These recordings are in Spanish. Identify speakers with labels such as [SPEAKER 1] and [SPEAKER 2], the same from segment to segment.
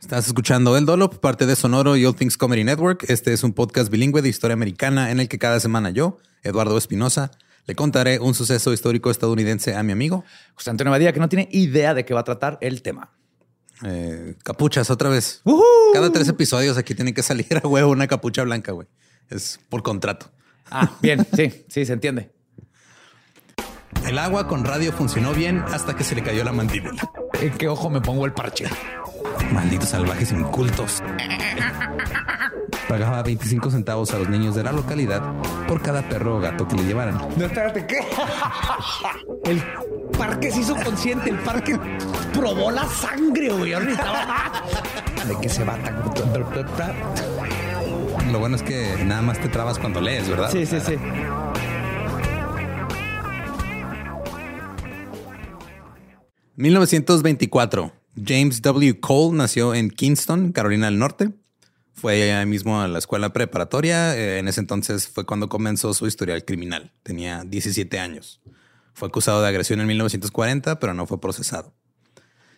[SPEAKER 1] Estás escuchando El Dolop, parte de Sonoro y All Things Comedy Network. Este es un podcast bilingüe de historia americana en el que cada semana yo, Eduardo Espinosa, le contaré un suceso histórico estadounidense a mi amigo
[SPEAKER 2] José Antonio Badía, que no tiene idea de qué va a tratar el tema.
[SPEAKER 1] Eh, capuchas otra vez. Cada tres episodios aquí tiene que salir a huevo una capucha blanca, güey. Es por contrato.
[SPEAKER 2] Ah, bien, sí, sí, se entiende.
[SPEAKER 1] El agua con radio funcionó bien hasta que se le cayó la mandíbula.
[SPEAKER 2] ¿En qué ojo me pongo el parche?
[SPEAKER 1] Malditos salvajes incultos. Pagaba 25 centavos a los niños de la localidad por cada perro o gato que le llevaran.
[SPEAKER 2] No, espérate, ¿qué? El parque se hizo consciente, el parque probó la sangre, güey. ¿De qué se va tan?
[SPEAKER 1] Lo bueno es que nada más te trabas cuando lees, ¿verdad?
[SPEAKER 2] Sí, sí, sí.
[SPEAKER 1] ...1924... James W. Cole nació en Kingston, Carolina del Norte. Fue ahí mismo a la escuela preparatoria. Eh, En ese entonces fue cuando comenzó su historial criminal. Tenía 17 años. Fue acusado de agresión en 1940, pero no fue procesado.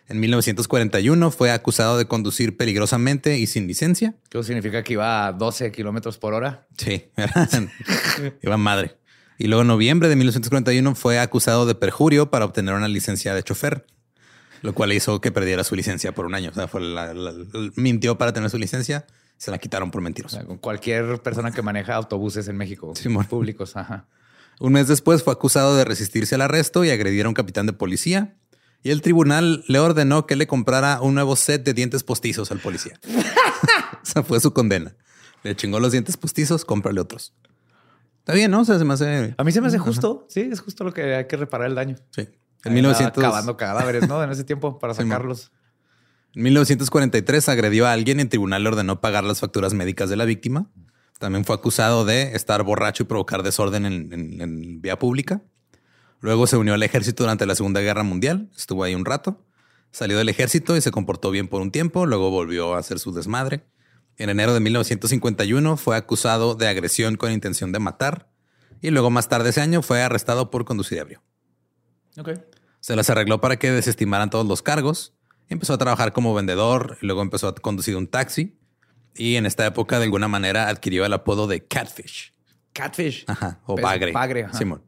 [SPEAKER 1] En 1941 fue acusado de conducir peligrosamente y sin licencia.
[SPEAKER 2] ¿Qué significa que iba a 12 kilómetros por hora?
[SPEAKER 1] Sí, iba madre. Y luego en noviembre de 1941 fue acusado de perjurio para obtener una licencia de chofer, lo cual hizo que perdiera su licencia por un año. O sea, fue la- la- la- mintió para tener su licencia, se la quitaron por
[SPEAKER 2] O
[SPEAKER 1] mentiroso.
[SPEAKER 2] sea, con cualquier persona que maneja autobuses en México públicos. Ajá.
[SPEAKER 1] Un mes después fue acusado de resistirse al arresto y agredir a un capitán de policía. Y el tribunal le ordenó que le comprara un nuevo set de dientes postizos al policía. Esa fue su condena. Le chingó los dientes postizos, cómprale otros. Está bien, ¿no? O sea, se me hace.
[SPEAKER 2] A mí se me hace justo. Sí, es justo lo que hay que reparar el daño.
[SPEAKER 1] Sí. En
[SPEAKER 2] Ahí
[SPEAKER 1] 1900
[SPEAKER 2] andaba Cavando cadáveres, ¿no? En ese tiempo para sacarlos.
[SPEAKER 1] En 1943 agredió a alguien y el tribunal le ordenó pagar las facturas médicas de la víctima. También fue acusado de estar borracho y provocar desorden en, en- en vía pública. Luego se unió al ejército durante la Segunda Guerra Mundial. Estuvo ahí un rato. Salió del ejército y se comportó bien por un tiempo. Luego volvió a hacer su desmadre. En enero de 1951 fue acusado de agresión con intención de matar. Y luego más tarde ese año fue arrestado por conducir ebrio.
[SPEAKER 2] Ok.
[SPEAKER 1] Se las arregló para que desestimaran todos los cargos. Empezó a trabajar como vendedor y luego empezó a conducir un taxi. Y en esta época, de alguna manera, adquirió el apodo de Catfish.
[SPEAKER 2] Catfish.
[SPEAKER 1] Ajá, o
[SPEAKER 2] Pues,
[SPEAKER 1] bagre.
[SPEAKER 2] bagre, ajá.
[SPEAKER 1] Simón.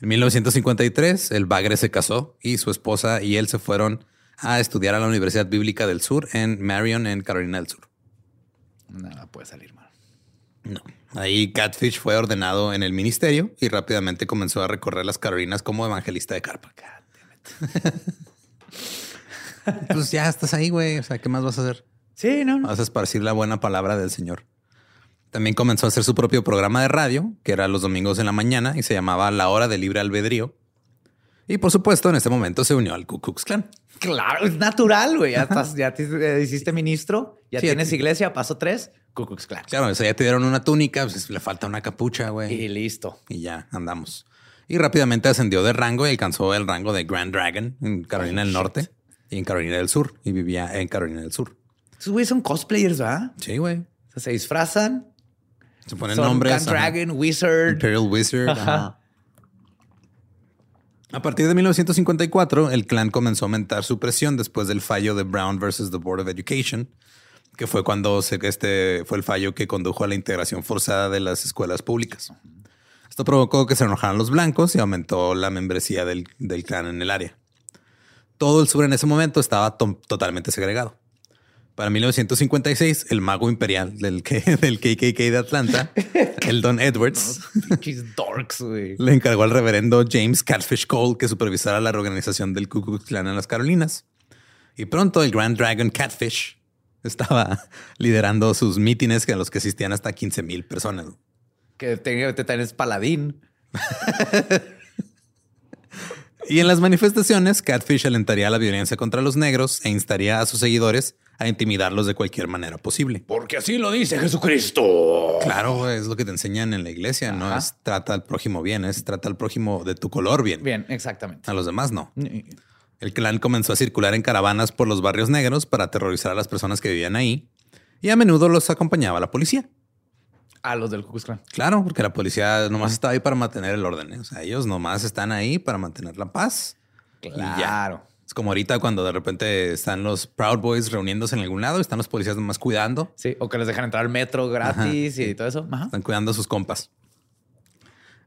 [SPEAKER 1] En 1953, el bagre se casó y su esposa y él se fueron a estudiar a la Universidad Bíblica del Sur en Marion, en Carolina del Sur.
[SPEAKER 2] Nada puede salir mal.
[SPEAKER 1] No. Ahí Catfish fue ordenado en el ministerio y rápidamente comenzó a recorrer las Carolinas como evangelista de carpa. pues ya estás ahí, güey. O sea, ¿qué más vas a hacer?
[SPEAKER 2] Sí, no, no.
[SPEAKER 1] Vas a esparcir la buena palabra del Señor. También comenzó a hacer su propio programa de radio, que era los domingos en la mañana y se llamaba La Hora de Libre Albedrío. Y por supuesto, en este momento se unió al Ku Klux Klan.
[SPEAKER 2] Claro, es natural, güey. Ya, estás, ya te eh, hiciste ministro, ya
[SPEAKER 1] Sí,
[SPEAKER 2] tienes iglesia, paso tres, Ku Klux Klan.
[SPEAKER 1] Claro, o sea, ya te dieron una túnica, pues le falta una capucha, güey.
[SPEAKER 2] Y listo.
[SPEAKER 1] Y ya andamos. Y rápidamente ascendió de rango y alcanzó el rango de Grand Dragon en Carolina
[SPEAKER 2] Oh,
[SPEAKER 1] del
[SPEAKER 2] shit.
[SPEAKER 1] Norte y en Carolina del Sur. Y vivía en Carolina del Sur.
[SPEAKER 2] Esos güeyes son cosplayers, ¿verdad?
[SPEAKER 1] Sí, güey.
[SPEAKER 2] O sea, se disfrazan.
[SPEAKER 1] Se ponen
[SPEAKER 2] son
[SPEAKER 1] nombres.
[SPEAKER 2] Grand
[SPEAKER 1] ajá.
[SPEAKER 2] Dragon, Wizard.
[SPEAKER 1] Imperial Wizard.
[SPEAKER 2] Ajá.
[SPEAKER 1] ajá. A partir de 1954, el clan comenzó a aumentar su presión después del fallo de Brown versus the Board of Education, que fue cuando se, este fue el fallo que condujo a la integración forzada de las escuelas públicas. Esto provocó que se enojaran los blancos y aumentó la membresía del, del clan en el área. Todo el sur en ese momento estaba to- totalmente segregado. Para 1956, el mago imperial del, del KKK de Atlanta, el Don Edwards,
[SPEAKER 2] dorks,
[SPEAKER 1] le encargó al reverendo James Catfish Cole que supervisara la reorganización del Ku Klux Klan en las Carolinas. Y pronto el Grand Dragon Catfish estaba liderando sus mítines que a los que asistían hasta 15 mil personas.
[SPEAKER 2] Que te, te tenés paladín.
[SPEAKER 1] Y en las manifestaciones, Catfish alentaría la violencia contra los negros e instaría a sus seguidores a intimidarlos de cualquier manera posible.
[SPEAKER 2] Porque así lo dice Jesucristo.
[SPEAKER 1] Claro, es lo que te enseñan en la iglesia, no es trata al prójimo bien, es trata al prójimo de tu color bien.
[SPEAKER 2] Bien, exactamente.
[SPEAKER 1] A los demás no. El clan comenzó a circular en caravanas por los barrios negros para aterrorizar a las personas que vivían ahí y a menudo los acompañaba la policía.
[SPEAKER 2] A los del Ku Klux Klan.
[SPEAKER 1] Claro, porque la policía nomás estaba ahí para mantener el orden. ¿eh? O sea, ellos nomás están ahí para mantener la paz.
[SPEAKER 2] Claro.
[SPEAKER 1] Es como ahorita cuando de repente están los Proud Boys reuniéndose en algún lado están los policías nomás cuidando.
[SPEAKER 2] Sí, o que les dejan entrar al metro gratis
[SPEAKER 1] Ajá,
[SPEAKER 2] y todo eso. Ajá.
[SPEAKER 1] Están cuidando a sus compas.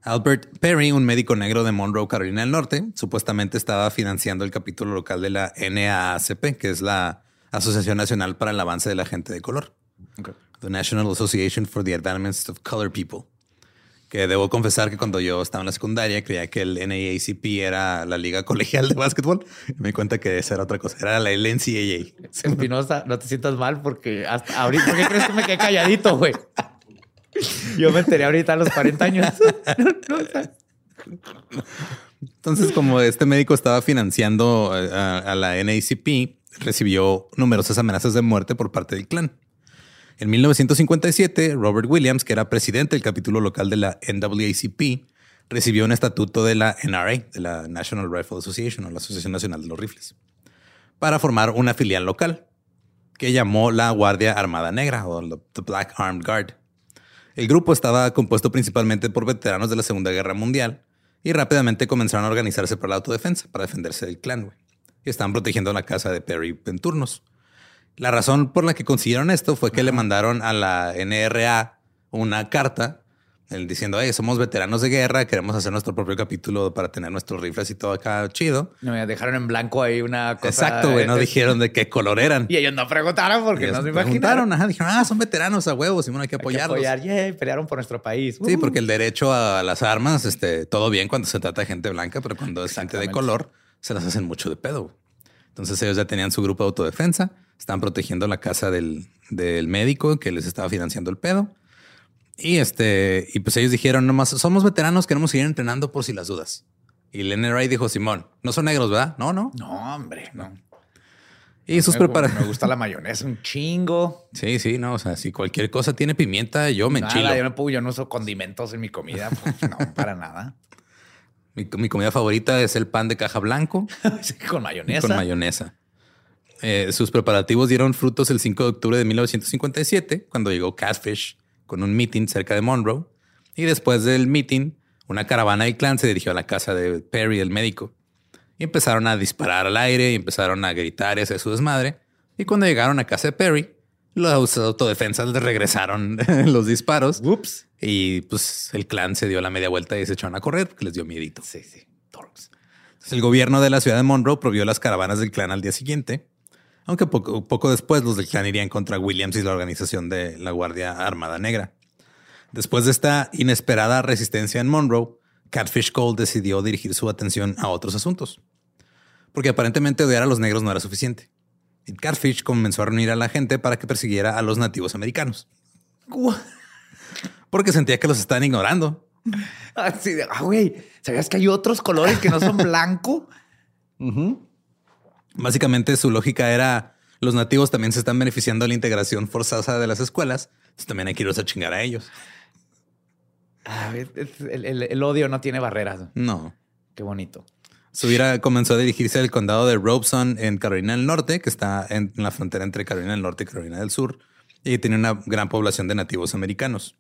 [SPEAKER 1] Albert Perry, un médico negro de Monroe, Carolina del Norte, supuestamente estaba financiando el capítulo local de la NAACP, que es la Asociación Nacional para el Avance de la Gente de Color, the National Association for the Advancement of Color People. Que debo confesar que cuando yo estaba en la secundaria creía que el NAACP era la Liga Colegial de Básquetbol. Me di cuenta que esa era otra cosa, era la NCAA.
[SPEAKER 2] Espinosa, no te sientas mal porque hasta ahorita, ¿por qué crees que me quedé calladito, güey? Yo me enteré ahorita a los 40 años. No, no,
[SPEAKER 1] Entonces, como este médico estaba financiando eh, a, a la NACP, recibió numerosas amenazas de muerte por parte del clan. En 1957, Robert Williams, que era presidente del capítulo local de la NAACP, recibió un estatuto de la NRA, de la National Rifle Association, o la Asociación Nacional de los Rifles, para formar una filial local que llamó la Guardia Armada Negra o the Black Armed Guard. El grupo estaba compuesto principalmente por veteranos de la Segunda Guerra Mundial y rápidamente comenzaron a organizarse para la autodefensa, para defenderse del clan. Y estaban protegiendo la casa de Perry en turnos. La razón por la que consiguieron esto fue que le mandaron a la NRA una carta diciendo, hey, somos veteranos de guerra, queremos hacer nuestro propio capítulo para tener nuestros rifles y todo acá chido.
[SPEAKER 2] no, me dejaron en blanco ahí una cosa.
[SPEAKER 1] Exacto, güey, no dijeron de qué color eran.
[SPEAKER 2] Y ellos no preguntaron porque
[SPEAKER 1] Ellos
[SPEAKER 2] no se imaginaron.
[SPEAKER 1] ajá, dijeron, ah, son veteranos a huevos, Simón, hay que
[SPEAKER 2] Hay que
[SPEAKER 1] apoyarlos.
[SPEAKER 2] apoyar, yay, pelearon por nuestro país.
[SPEAKER 1] Sí,
[SPEAKER 2] Uh.
[SPEAKER 1] porque el derecho a las armas, este, todo bien cuando se trata de gente blanca, pero cuando es gente de color, se las hacen mucho de pedo. Entonces ellos ya tenían su grupo de autodefensa, estaban protegiendo la casa del, del médico que les estaba financiando el pedo. Y este, y pues ellos dijeron nomás, somos veteranos, queremos seguir entrenando por si las dudas. Y el NRA dijo, Simón, no son negros, ¿verdad? No, no.
[SPEAKER 2] No, hombre, no.
[SPEAKER 1] Y sus
[SPEAKER 2] Me-
[SPEAKER 1] preparativos.
[SPEAKER 2] Me gusta la mayonesa un chingo.
[SPEAKER 1] Sí, sí, no. O sea, si cualquier cosa tiene pimienta, yo me enchilo.
[SPEAKER 2] Nada, yo no, puedo, yo no uso condimentos en mi comida. pues, no, para nada.
[SPEAKER 1] Mi, mi comida favorita es el pan de caja blanco.
[SPEAKER 2] Con mayonesa.
[SPEAKER 1] Con mayonesa. Eh, sus preparativos dieron frutos el 5 de octubre de 1957, cuando llegó Catfish con un meeting cerca de Monroe. Y después del meeting, una caravana del clan se dirigió a la casa de Perry, el médico. Y empezaron a disparar al aire y empezaron a gritar y hacer su desmadre. Y cuando llegaron a casa de Perry, Los autodefensas le regresaron los disparos.
[SPEAKER 3] Ups.
[SPEAKER 1] Y pues el clan se dio la media vuelta y se echaron a correr porque les dio miedito.
[SPEAKER 3] Sí, sí.
[SPEAKER 1] Entonces, el gobierno de la ciudad de Monroe prohibió las caravanas del clan al día siguiente, aunque poco, poco después los del clan irían contra Williams y la organización de la Guardia Armada Negra. Después de esta inesperada resistencia en Monroe, Catfish Cole decidió dirigir su atención a otros asuntos, porque aparentemente odiar a los negros no era suficiente. Y Catfish comenzó a reunir a la gente para que persiguiera a los nativos americanos, porque sentía que los estaban ignorando.
[SPEAKER 3] Así de, ah, güey, ¿sabías que hay otros colores que no son blanco?
[SPEAKER 1] Básicamente su lógica era los nativos también se están beneficiando de la integración forzosa de las escuelas, entonces también hay que irlos a chingar a ellos.
[SPEAKER 3] Ah, el, el- el odio no tiene barreras.
[SPEAKER 1] No.
[SPEAKER 3] Qué bonito.
[SPEAKER 1] Subira comenzó a dirigirse al condado de Robeson en Carolina del Norte, que está en la frontera entre Carolina del Norte y Carolina del Sur, y tiene una gran población de nativos americanos.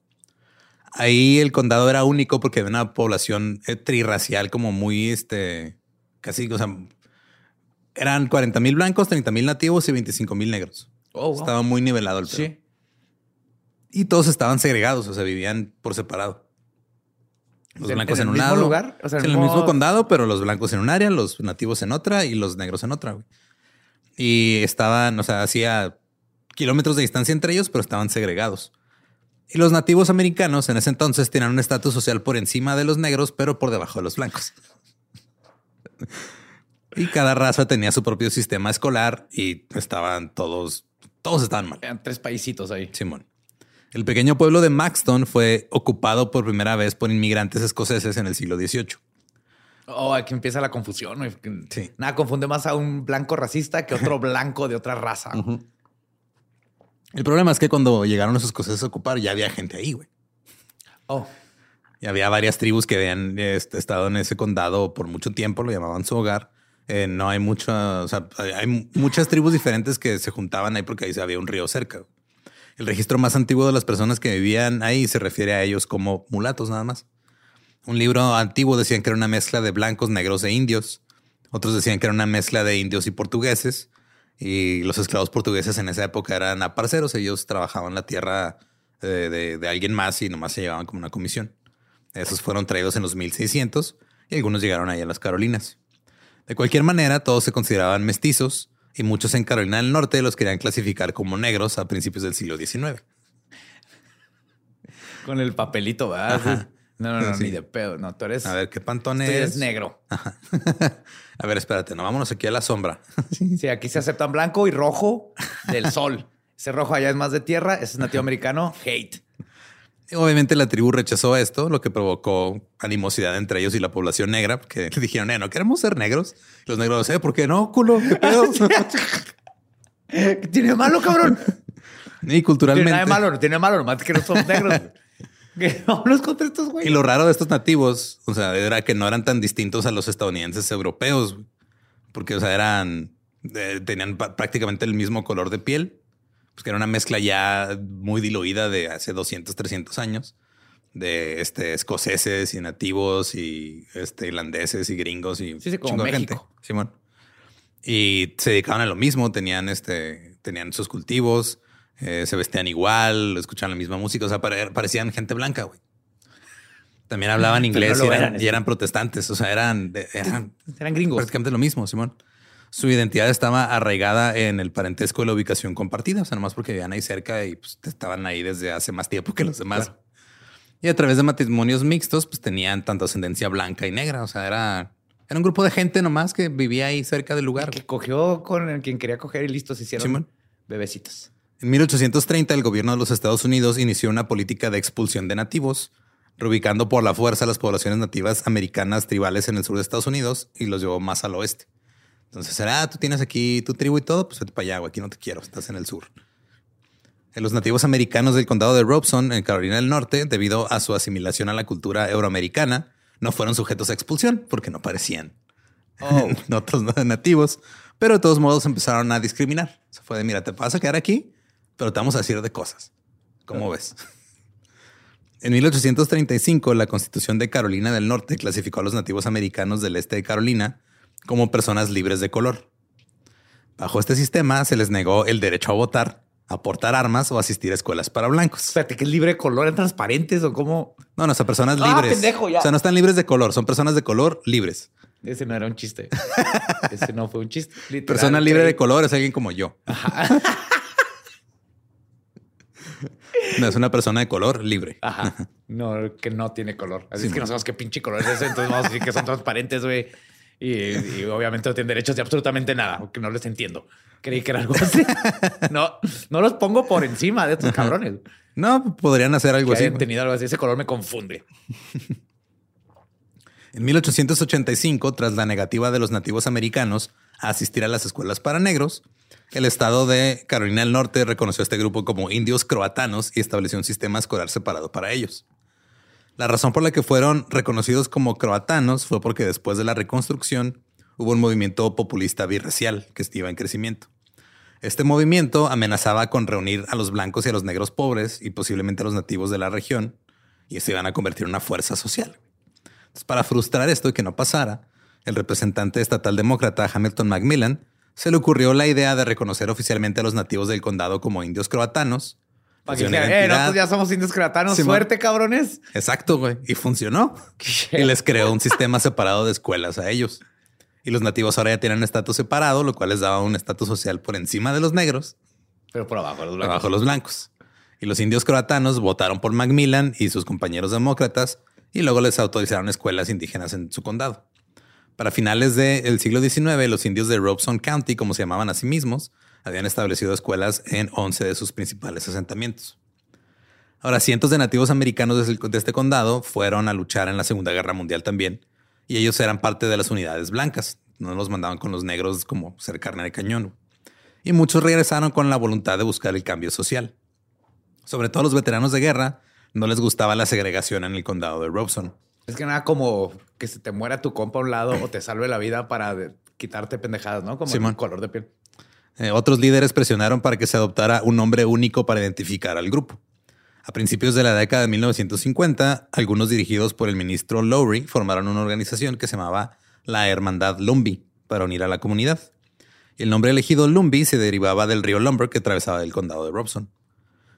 [SPEAKER 1] Ahí el condado era único porque había una población eh, trirracial como muy, este, casi, o sea, eran 40 mil blancos, 30 mil nativos y 25 mil negros.
[SPEAKER 3] Oh, wow.
[SPEAKER 1] Estaba muy nivelado el pedo.
[SPEAKER 3] Sí.
[SPEAKER 1] Y todos estaban segregados, o sea, vivían por separado. Los
[SPEAKER 3] ¿En-
[SPEAKER 1] blancos
[SPEAKER 3] en
[SPEAKER 1] un lado.
[SPEAKER 3] lugar? O sea, en
[SPEAKER 1] el
[SPEAKER 3] el
[SPEAKER 1] mismo
[SPEAKER 3] mismo-
[SPEAKER 1] condado, pero los blancos en un área, los nativos en otra y los negros en otra. güey. Y estaban, o sea, hacía kilómetros de distancia entre ellos, pero estaban segregados. Y los nativos americanos en ese entonces tenían un estatus social por encima de los negros, pero por debajo de los blancos. Y cada raza tenía su propio sistema escolar y estaban todos, todos estaban mal.
[SPEAKER 3] Eran tres paisitos ahí.
[SPEAKER 1] Simón. El pequeño pueblo de Maxton fue ocupado por primera vez por inmigrantes escoceses en el siglo XVIII.
[SPEAKER 3] Oh, aquí empieza la confusión.
[SPEAKER 1] Sí.
[SPEAKER 3] Nada confunde más a un blanco racista que otro blanco de otra raza.
[SPEAKER 1] El problema es que cuando llegaron los escoceses a ocupar, ya había gente ahí, güey.
[SPEAKER 3] Oh,
[SPEAKER 1] Y había varias tribus que habían este, estado en ese condado por mucho tiempo, lo llamaban su hogar. Eh, no hay o sea, hay- hay muchas tribus diferentes que se juntaban ahí porque ahí había un río cerca. El registro más antiguo de las personas que vivían ahí se refiere a ellos como mulatos nada más. Un libro antiguo decían que era una mezcla de blancos, negros e indios. Otros decían que era una mezcla de indios y portugueses. Y los esclavos portugueses en esa época eran aparceros. Ellos trabajaban la tierra eh, de, de alguien más y nomás se llevaban como una comisión. Esos fueron traídos en los 1600 y algunos llegaron ahí a las Carolinas. De cualquier manera, todos se consideraban mestizos y muchos en Carolina del Norte los querían clasificar como negros a principios del siglo XIX.
[SPEAKER 3] con el papelito, ¿verdad? No, no, no,
[SPEAKER 1] Sí.
[SPEAKER 3] ni de pedo. No, tú eres,
[SPEAKER 1] A ver, ¿qué
[SPEAKER 3] tú
[SPEAKER 1] pantón
[SPEAKER 3] eres
[SPEAKER 1] es?
[SPEAKER 3] negro.
[SPEAKER 1] a ver, espérate, no, vámonos aquí a la sombra.
[SPEAKER 3] Sí, aquí se aceptan blanco y rojo del sol. Ese rojo allá es más de tierra, ese es nativo americano, hate.
[SPEAKER 1] Obviamente la tribu rechazó esto, lo que provocó animosidad entre ellos y la población negra, porque dijeron, eh, no queremos ser negros. Los negros, eh, ¿por qué no, culo? ¿Qué pedo?
[SPEAKER 3] ¿Qué tiene malo, cabrón?
[SPEAKER 1] y
[SPEAKER 3] No tiene
[SPEAKER 1] culturalmente.
[SPEAKER 3] nada de malo, no tiene malo, nomás que no somos negros. Vámonos contra estos
[SPEAKER 1] Y lo raro de estos nativos, o sea, era que no eran tan distintos a los estadounidenses europeos, porque, o sea, eran, eh, tenían prácticamente el mismo color de piel, pues que era una mezcla ya muy diluida de hace 200, 300 años, de este, escoceses y nativos y este, irlandeses y gringos y
[SPEAKER 3] Sí, sí, como
[SPEAKER 1] chingo de
[SPEAKER 3] México.
[SPEAKER 1] Simón. Y se dedicaban a lo mismo, tenían, este, tenían sus cultivos, eh, se vestían igual, escuchaban la misma música, o sea, pare- parecían gente blanca, güey. También hablaban inglés
[SPEAKER 3] no
[SPEAKER 1] y,
[SPEAKER 3] lo
[SPEAKER 1] eran,
[SPEAKER 3] eran,
[SPEAKER 1] y eran protestantes, o sea, eran, eran
[SPEAKER 3] Eran gringos.
[SPEAKER 1] prácticamente lo mismo, Simón. Su identidad estaba arraigada en el parentesco de la ubicación compartida, o sea, nomás porque vivían ahí cerca y pues, estaban ahí desde hace más tiempo que los demás.
[SPEAKER 3] Claro.
[SPEAKER 1] Y a través de matrimonios mixtos, pues tenían tanto ascendencia blanca y negra, o sea, era, era un grupo de gente nomás que vivía ahí cerca del lugar.
[SPEAKER 3] Que cogió con el quien quería coger y listo, se hicieron
[SPEAKER 1] Simón.
[SPEAKER 3] bebecitos.
[SPEAKER 1] En 1830, el gobierno de los Estados Unidos inició una política de expulsión de nativos, reubicando por la fuerza las poblaciones nativas americanas tribales en el sur de Estados Unidos y los llevó más al oeste. Entonces ah, tú tienes aquí tu tribu y todo, pues vete para allá, güey, aquí no te quiero, estás en el sur. En Los nativos americanos del condado de Robeson, en Carolina del Norte, debido a su asimilación a la cultura euroamericana, no fueron sujetos a expulsión porque no parecían
[SPEAKER 3] Oh.
[SPEAKER 1] otros nativos, pero de todos modos empezaron a discriminar. Se fue de, mira, te vas a quedar aquí, pero te vamos a decir de cosas. ¿Cómo ves? En 1835, la Constitución de Carolina del Norte clasificó a los nativos americanos del este de Carolina como personas libres de color. Bajo este sistema se les negó el derecho a votar, a portar armas o asistir a escuelas para blancos.
[SPEAKER 3] Espérate, que es libre de color, ¿eran transparentes o cómo?
[SPEAKER 1] No, no, son personas
[SPEAKER 3] Ah,
[SPEAKER 1] libres.
[SPEAKER 3] pendejo, ya.
[SPEAKER 1] O sea, no están libres de color, son personas de color libres.
[SPEAKER 3] Ese no era un chiste. Ese no fue un chiste. Literal,
[SPEAKER 1] Persona libre
[SPEAKER 3] creí-
[SPEAKER 1] de color es alguien como yo. No, es una persona de color libre.
[SPEAKER 3] Ajá. No, que no tiene color. Así es que no sabemos qué pinche color es ese. Entonces vamos a decir que son transparentes, güey. Y, y obviamente no tienen derechos de absolutamente nada, porque no les entiendo. Creí que era algo así. No, no los pongo por encima de estos cabrones.
[SPEAKER 1] No, podrían hacer algo
[SPEAKER 3] Que
[SPEAKER 1] así.
[SPEAKER 3] tenido algo así. Ese color me confunde.
[SPEAKER 1] En 1885, tras la negativa de los nativos americanos a asistir a las escuelas para negros, el estado de Carolina del Norte reconoció a este grupo como indios croatanos y estableció un sistema escolar separado para ellos. La razón por la que fueron reconocidos como croatanos fue porque después de la reconstrucción hubo un movimiento populista birracial que iba en crecimiento. Este movimiento amenazaba con reunir a los blancos y a los negros pobres y posiblemente a los nativos de la región y se iban a convertir en una fuerza social. Para frustrar esto y que no pasara, el representante estatal demócrata Hamilton Macmillan se le ocurrió la idea de reconocer oficialmente a los nativos del condado como indios croatanos.
[SPEAKER 3] Para
[SPEAKER 1] Pues,
[SPEAKER 3] que eh, nosotros ya somos indios croatanos.
[SPEAKER 1] Simón.
[SPEAKER 3] Suerte, cabrones.
[SPEAKER 1] Exacto, güey. Y funcionó. Y les creó un sistema separado de escuelas a ellos. Y los nativos ahora ya tienen un estatus separado, lo cual les daba un estatus social por encima de los negros,
[SPEAKER 3] Pero por abajo, los blancos.
[SPEAKER 1] abajo de los blancos. Y los indios croatanos votaron por Macmillan y sus compañeros demócratas y luego les autorizaron escuelas indígenas en su condado. Para finales del siglo XIX, los indios de Robeson County, como se llamaban a sí mismos, habían establecido escuelas en 11 de sus principales asentamientos. Ahora, cientos de nativos americanos de este condado fueron a luchar en la Segunda Guerra Mundial también, y ellos eran parte de las unidades blancas. No los mandaban con los negros como ser carne de cañón. Y muchos regresaron con la voluntad de buscar el cambio social. Sobre todo los veteranos de guerra, no les gustaba la segregación en el condado de Robeson.
[SPEAKER 3] Es que nada como que se te muera tu compa a un lado o te salve la vida para quitarte pendejadas, ¿no? Como el color de piel.
[SPEAKER 1] Eh, otros líderes presionaron para que se adoptara un nombre único para identificar al grupo. A principios de la década de 1950, algunos dirigidos por el ministro Lowry formaron una organización que se llamaba la Hermandad Lumbee para unir a la comunidad. El nombre elegido Lumbee se derivaba del río Lumber que atravesaba el condado de Robson.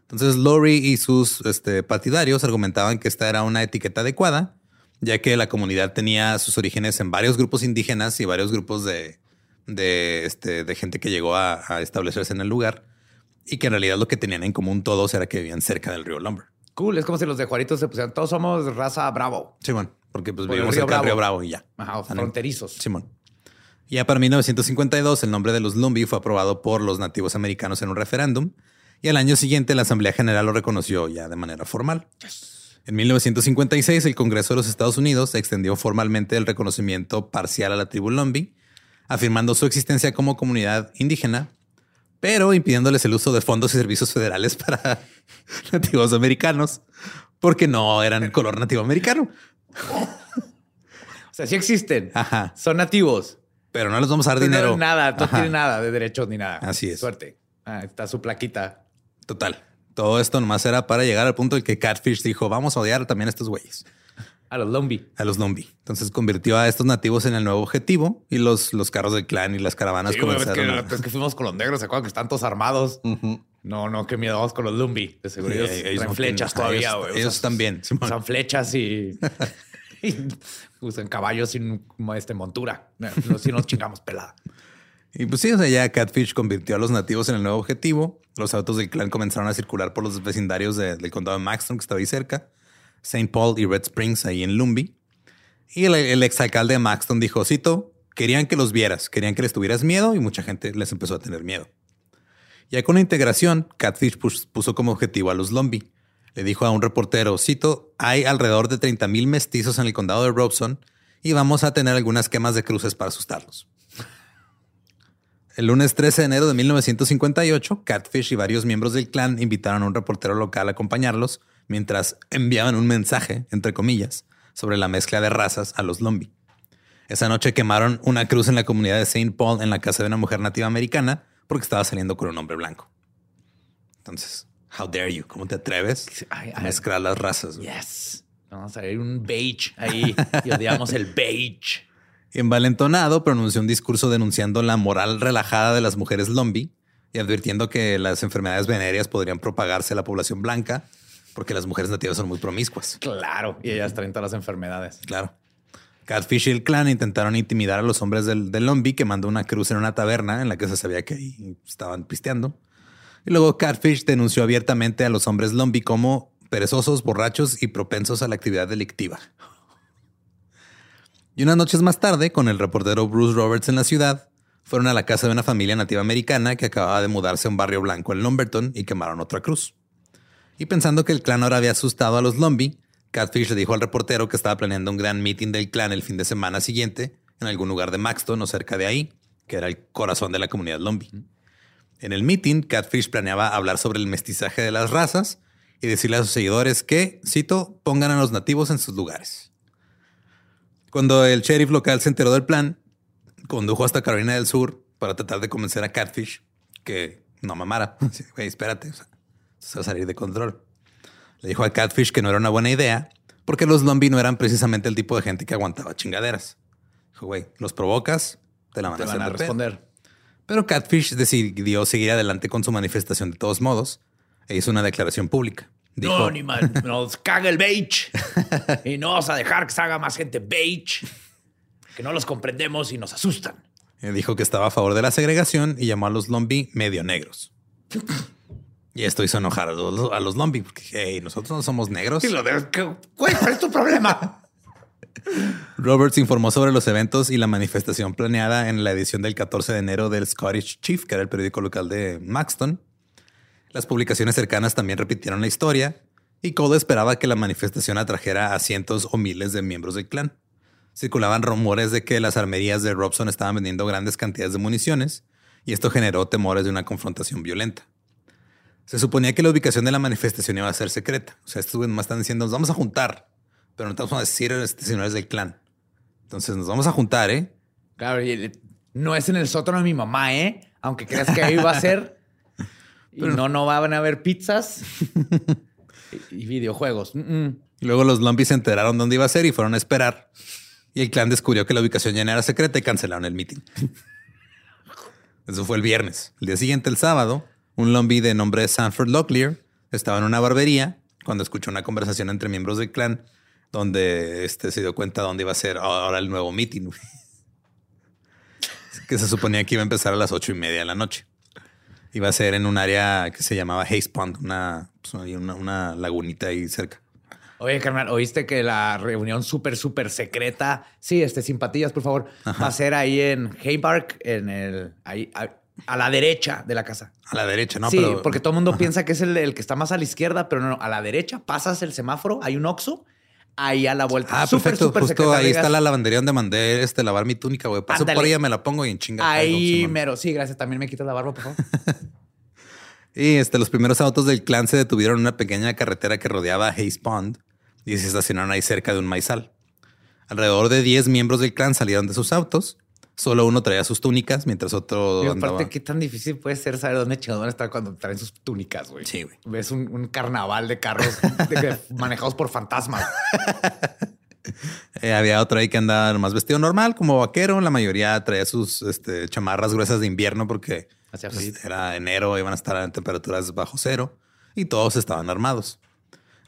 [SPEAKER 1] Entonces Lowry y sus este, partidarios argumentaban que esta era una etiqueta adecuada, ya que la comunidad tenía sus orígenes en varios grupos indígenas y varios grupos de, de, este, de gente que llegó a, a establecerse en el lugar y que en realidad lo que tenían en común todos era que vivían cerca del río Lumber.
[SPEAKER 3] Cool. Es como si los de Juaritos se pusieran, todos somos raza bravo.
[SPEAKER 1] Simón, porque pues
[SPEAKER 3] Por
[SPEAKER 1] vivimos cerca del
[SPEAKER 3] Bravo.
[SPEAKER 1] río Bravo y ya.
[SPEAKER 3] Ajá, fronterizos.
[SPEAKER 1] Simón. Ya para 1952, el nombre de los Lumbee fue aprobado por los nativos americanos en un referéndum y al año siguiente la Asamblea General lo reconoció ya de manera formal. En 1956, el Congreso de los Estados Unidos extendió formalmente el reconocimiento parcial a la tribu Lumbee, afirmando su existencia como comunidad indígena, pero impidiéndoles el uso de fondos y servicios federales para nativos americanos, porque no eran color nativo americano.
[SPEAKER 3] O sea, sí existen.
[SPEAKER 1] Ajá.
[SPEAKER 3] Son nativos.
[SPEAKER 1] Pero no les vamos a dar
[SPEAKER 3] no
[SPEAKER 1] dinero.
[SPEAKER 3] tienen nada, no tienen nada de derechos ni nada.
[SPEAKER 1] Así es.
[SPEAKER 3] Suerte. Ah, está su plaquita.
[SPEAKER 1] Total. Todo esto nomás era para llegar al punto en que Catfish dijo, vamos a odiar también a estos güeyes,
[SPEAKER 3] A los Lumbi.
[SPEAKER 1] a los Lumbee. Entonces convirtió a estos nativos en el nuevo objetivo y los, los carros del clan y las caravanas
[SPEAKER 3] Sí, güey, es, que,
[SPEAKER 1] comenzaron a...
[SPEAKER 3] es que fuimos con los negros, ¿se acuerdan que están todos armados? No, no, qué miedo, vamos con los Lumbi. De seguro
[SPEAKER 1] Sí,
[SPEAKER 3] ellos,
[SPEAKER 1] ellos
[SPEAKER 3] traen
[SPEAKER 1] no
[SPEAKER 3] flechas
[SPEAKER 1] tienen-
[SPEAKER 3] todavía,
[SPEAKER 1] ellos-
[SPEAKER 3] güey.
[SPEAKER 1] ellos
[SPEAKER 3] Usan-
[SPEAKER 1] también, Simón.
[SPEAKER 3] Usan flechas y, y usan caballos sin como, este, montura. No, Si nos chingamos pelada.
[SPEAKER 1] Y pues sí, o sea, ya Catfish convirtió a los nativos en el nuevo objetivo. Los autos del clan comenzaron a circular por los vecindarios de- del condado de Maxton, que estaba ahí cerca, St. Paul y Red Springs, ahí en Lumbee. Y el, el exalcalde de Maxton dijo, cito, querían que los vieras, querían que les tuvieras miedo y mucha gente les empezó a tener miedo. Ya con la integración, Catfish pus- puso como objetivo a los Lumbee. Le dijo a un reportero, cito, hay alrededor de 30 mil mestizos en el condado de Robeson y vamos a tener algunas quemas de cruces para asustarlos. El lunes 13 de enero de 1958, Catfish y varios miembros del clan invitaron a un reportero local a acompañarlos mientras enviaban un mensaje, entre comillas, sobre la mezcla de razas a los Lumbee. Esa noche quemaron una cruz en la comunidad de St. Paul en la casa de una mujer nativa americana porque estaba saliendo con un hombre blanco. Entonces, how dare you? ¿Cómo te atreves a mezclar las razas? güey?
[SPEAKER 3] Yes. Vamos a ver un beige ahí y odiamos el beige.
[SPEAKER 1] Envalentonado, pronunció un discurso denunciando la moral relajada de las mujeres y y advirtiendo que las enfermedades venéreas podrían propagarse a la población blanca porque las mujeres nativas son muy promiscuas.
[SPEAKER 3] Claro. Y ellas traen todas las enfermedades.
[SPEAKER 1] Claro. Catfish y el clan intentaron intimidar a los hombres del, del Lombi quemando una cruz en una taberna en la que se sabía que ahí estaban pisteando. Y luego Catfish denunció abiertamente a los hombres Lombi como perezosos, borrachos y propensos a la actividad delictiva. Y unas noches más tarde, con el reportero Bruce Roberts en la ciudad, fueron a la casa de una familia nativa americana que acababa de mudarse a un barrio blanco en Lumberton y quemaron otra cruz. Y pensando que el clan ahora había asustado a los Lombi, Catfish le dijo al reportero que estaba planeando un gran meeting del clan el fin de semana siguiente en algún lugar de Maxton o cerca de ahí, que era el corazón de la comunidad Lombi. En el meeting, Catfish planeaba hablar sobre el mestizaje de las razas y decirle a sus seguidores que, cito, pongan a los nativos en sus lugares. Cuando el sheriff local se enteró del plan, condujo hasta Carolina del Sur para tratar de convencer a Catfish que no mamara. Espérate, o sea, se va a salir de control. Le dijo a Catfish que no era una buena idea porque los Lombi no eran precisamente el tipo de gente que aguantaba chingaderas. Dijo, güey, los provocas, te la van
[SPEAKER 3] Te
[SPEAKER 1] a
[SPEAKER 3] van a
[SPEAKER 1] de pedo".
[SPEAKER 3] responder.
[SPEAKER 1] Pero Catfish decidió seguir adelante con su manifestación de todos modos e hizo una declaración pública. Dijo,
[SPEAKER 3] No, ni mal. Nos caga el beige. y no vamos a dejar que se haga más gente beige. Que no los comprendemos y nos asustan.
[SPEAKER 1] dijo que estaba a favor de la segregación y llamó a los Lombi medio negros. Y esto hizo enojar a los, a los Lombi, porque hey, nosotros no somos negros.
[SPEAKER 3] Y lo de ¿cuál es tu problema?
[SPEAKER 1] Roberts informó sobre los eventos y la manifestación planeada en la edición del 14 de enero del Scottish Chief, que era el periódico local de Maxton. Las publicaciones cercanas también repitieron la historia y Cole esperaba que la manifestación atrajera a cientos o miles de miembros del clan. Circulaban rumores de que las armerías de Robson estaban vendiendo grandes cantidades de municiones y esto generó temores de una confrontación violenta. Se suponía que la ubicación de la manifestación iba a ser secreta. O sea, estos güeyes nomás están diciendo, nos vamos a juntar, pero no te vamos a decir si no eres del clan. Entonces nos vamos a juntar, ¿eh?
[SPEAKER 3] Claro, y el- no es en el sótano de mi mamá, ¿eh? Aunque creas que ahí va a ser. Y no, no van a haber pizzas y, y videojuegos. Mm, mm.
[SPEAKER 1] Y Luego los Lumbis se enteraron dónde iba a ser y fueron a esperar. Y el clan descubrió que la ubicación ya no era secreta y cancelaron el meeting. Eso fue el viernes. El día siguiente, el sábado, un Lumbi de nombre Sanford Locklear estaba en una barbería cuando escuchó una conversación entre miembros del clan donde este se dio cuenta dónde iba a ser ahora el nuevo meeting. que se suponía que iba a empezar a las ocho y media de la noche. Iba a ser en un área que se llamaba Hayes Pond, una, pues, una, una lagunita ahí cerca.
[SPEAKER 3] Oye, carnal, ¿oíste que la reunión súper, súper secreta? Sí, este, simpatías, por favor. Va a ser ahí en Hay Park, en el... Ahí, a, a la derecha de la casa.
[SPEAKER 1] A la derecha, ¿no?
[SPEAKER 3] sí,
[SPEAKER 1] Pero-
[SPEAKER 3] porque todo el mundo piensa que es el, el que está más a la izquierda, pero no, no, a la derecha pasas el semáforo, hay un Oxxo, ahí a la vuelta.
[SPEAKER 1] Ah, perfecto. Justo ahí está la lavandería donde mandé este lavar mi túnica, güey. Paso por ella, me la pongo y en chinga. caigo,
[SPEAKER 3] Ahí
[SPEAKER 1] Simón.
[SPEAKER 3] mero. Sí, gracias. También me quitas la barba, por favor.
[SPEAKER 1] Y este, los primeros autos del clan se detuvieron en una pequeña carretera que rodeaba Hayes Pond y se estacionaron ahí cerca de un maizal. Alrededor de 10 miembros del clan salieron de sus autos. Solo uno traía sus túnicas, mientras otro
[SPEAKER 3] Y
[SPEAKER 1] andaba...
[SPEAKER 3] aparte, qué tan difícil puede ser saber dónde chingados está cuando traen sus túnicas, güey.
[SPEAKER 1] Sí, güey.
[SPEAKER 3] Ves un, un carnaval de carros de manejados por fantasmas.
[SPEAKER 1] Eh, había otro ahí que andaba más vestido normal, como vaquero. La mayoría traía sus este, chamarras gruesas de invierno porque pues, era enero, iban a estar en temperaturas bajo cero y todos estaban armados.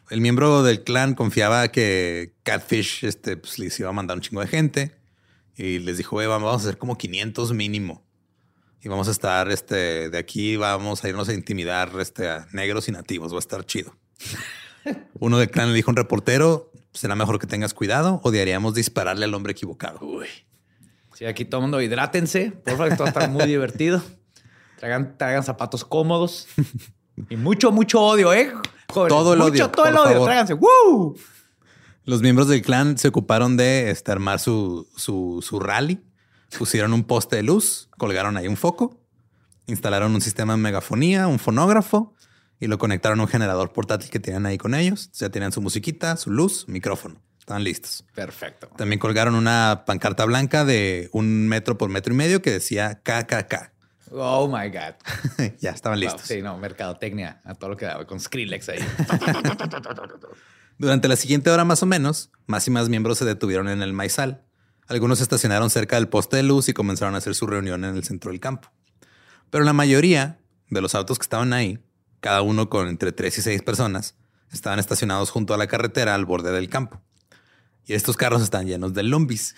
[SPEAKER 1] El miembro del clan confiaba que Catfish este, pues, les iba a mandar un chingo de gente y les dijo, "Güey, vamos a hacer como 500 mínimo. Y vamos a estar este, de aquí, vamos a irnos a intimidar este, a negros y nativos. Va a estar chido. Uno del clan le dijo a un reportero, será mejor que tengas cuidado, odiaríamos dispararle al hombre equivocado.
[SPEAKER 3] Uy. Sí, aquí todo el mundo hidrátense. Por favor, esto va a estar muy divertido. Traigan, traigan zapatos cómodos. Y mucho, mucho odio, ¿eh? Jóvenes?
[SPEAKER 1] Todo el
[SPEAKER 3] Mucho,
[SPEAKER 1] odio,
[SPEAKER 3] Todo el odio.
[SPEAKER 1] favor.
[SPEAKER 3] Tráiganse. ¡Woo!
[SPEAKER 1] Los miembros del clan se ocuparon de este, armar su, su, su rally. Pusieron un poste de luz, colgaron ahí un foco, instalaron un sistema de megafonía, un fonógrafo y lo conectaron a un generador portátil que tenían ahí con ellos. Ya tenían su musiquita, su luz, micrófono. Estaban listos.
[SPEAKER 3] Perfecto.
[SPEAKER 1] También colgaron una pancarta blanca de un metro por metro y medio que decía KKK.
[SPEAKER 3] Oh my God.
[SPEAKER 1] ya estaban
[SPEAKER 3] Wow,
[SPEAKER 1] listos.
[SPEAKER 3] sí, no, mercadotecnia, a todo lo que daba con Skrillex ahí.
[SPEAKER 1] Durante la siguiente hora más o menos, más y más miembros se detuvieron en el maizal. Algunos se estacionaron cerca del poste de luz y comenzaron a hacer su reunión en el centro del campo. Pero la mayoría de los autos que estaban ahí, cada uno con entre 3 y 6 personas, estaban estacionados junto a la carretera al borde del campo. Y estos carros estaban llenos de lombis,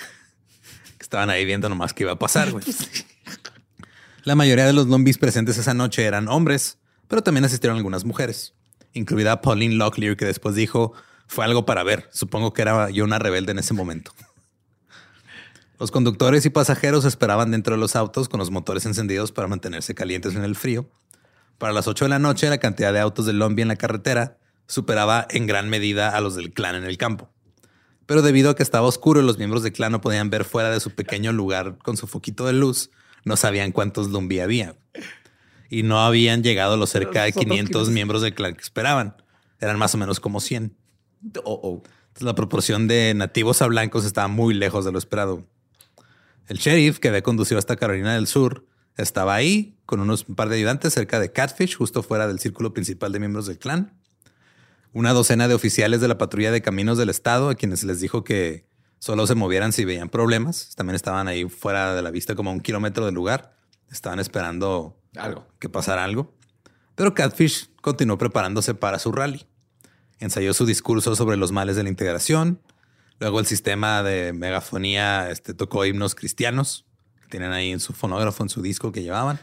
[SPEAKER 1] que estaban ahí viendo nomás qué iba a pasar. güey. La mayoría de los lombis presentes esa noche eran hombres, pero también asistieron algunas mujeres, incluida Pauline Locklear, que después dijo, fue algo para ver. Supongo que era yo una rebelde en ese momento. Los conductores y pasajeros esperaban dentro de los autos con los motores encendidos para mantenerse calientes en el frío. Para las 8 de la noche, la cantidad de autos de Lombi en la carretera superaba en gran medida a los del clan en el campo. Pero debido a que estaba oscuro y los miembros del clan no podían ver fuera de su pequeño lugar con su foquito de luz, no sabían cuántos Lumbi había. Y no habían llegado los cerca de 500 miembros del clan que esperaban. Eran más o menos como 100.
[SPEAKER 3] Oh, oh.
[SPEAKER 1] Entonces, la proporción de nativos a blancos estaba muy lejos de lo esperado. El sheriff que había conducido hasta Carolina del Sur estaba ahí con unos un par de ayudantes cerca de Catfish, justo fuera del círculo principal de miembros del clan. Una docena de oficiales de la patrulla de caminos del estado a quienes les dijo que solo se movieran si veían problemas. También estaban ahí fuera de la vista como a un kilómetro del lugar. Estaban esperando
[SPEAKER 3] Algo.
[SPEAKER 1] que pasara algo. Pero Catfish continuó preparándose para su rally. Ensayó su discurso sobre los males de la integración. Luego el sistema de megafonía este, tocó himnos cristianos que tienen ahí en su fonógrafo, en su disco que llevaban,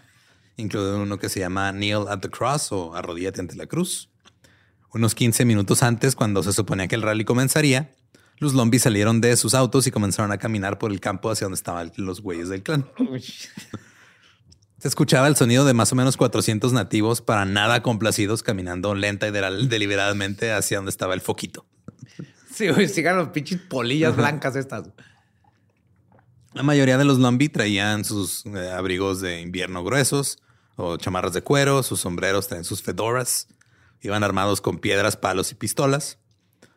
[SPEAKER 1] incluido uno que se llama Kneel at the Cross o Arrodíllate ante la cruz. Unos 15 minutos antes, cuando se suponía que el rally comenzaría, los lombis salieron de sus autos y comenzaron a caminar por el campo hacia donde estaban los güeyes del clan. Se escuchaba el sonido de más o menos 400 nativos para nada complacidos caminando lenta y de- deliberadamente hacia donde estaba el foquito.
[SPEAKER 3] Sí, güey, sigan los pinches polillas blancas estas.
[SPEAKER 1] La mayoría de los Lumbi traían sus eh, abrigos de invierno gruesos o chamarras de cuero, sus sombreros traían sus fedoras, iban armados con piedras, palos y pistolas.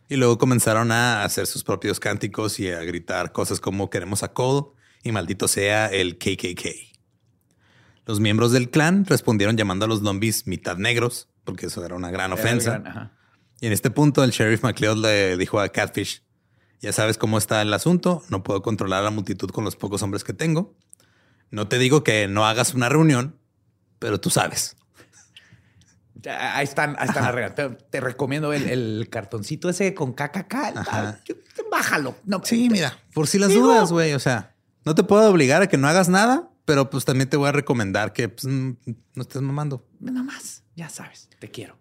[SPEAKER 1] Y luego comenzaron a hacer sus propios cánticos y a gritar cosas como queremos a Cole y maldito sea el KKK. Los miembros del clan respondieron llamando a los Lumbis mitad negros, porque eso era una gran ofensa. Y en este punto el sheriff McLeod le dijo a Catfish, ya sabes cómo está el asunto, no puedo controlar a la multitud con los pocos hombres que tengo. No te digo que no hagas una reunión, pero tú sabes.
[SPEAKER 3] Ahí están, ahí están las reglas. Te, te recomiendo el, el cartoncito ese con KKK. Bájalo. No,
[SPEAKER 1] Sí,
[SPEAKER 3] te-
[SPEAKER 1] mira, por si las
[SPEAKER 3] Digo-
[SPEAKER 1] dudas, güey, o sea, no te puedo obligar a que no hagas nada, pero pues también te voy a recomendar que pues, mm, no estés mamando.
[SPEAKER 3] Nada más. Ya sabes, te quiero.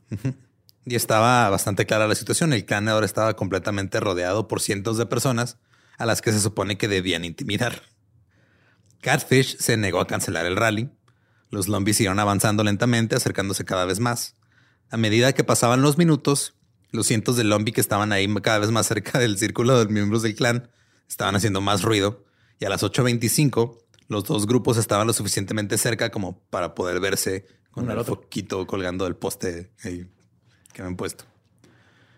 [SPEAKER 1] Y estaba bastante clara la situación. El clan ahora estaba completamente rodeado por cientos de personas a las que se supone que debían intimidar. Catfish se negó a cancelar el rally. Los Lumbis siguieron avanzando lentamente, acercándose cada vez más. A medida que pasaban los minutos, los cientos de Lumbi que estaban ahí cada vez más cerca del círculo de miembros del clan estaban haciendo más ruido. Y a las 8.25, los dos grupos estaban lo suficientemente cerca como para poder verse con
[SPEAKER 3] Uno
[SPEAKER 1] el
[SPEAKER 3] otro.
[SPEAKER 1] foquito colgando del poste ahí que me han puesto.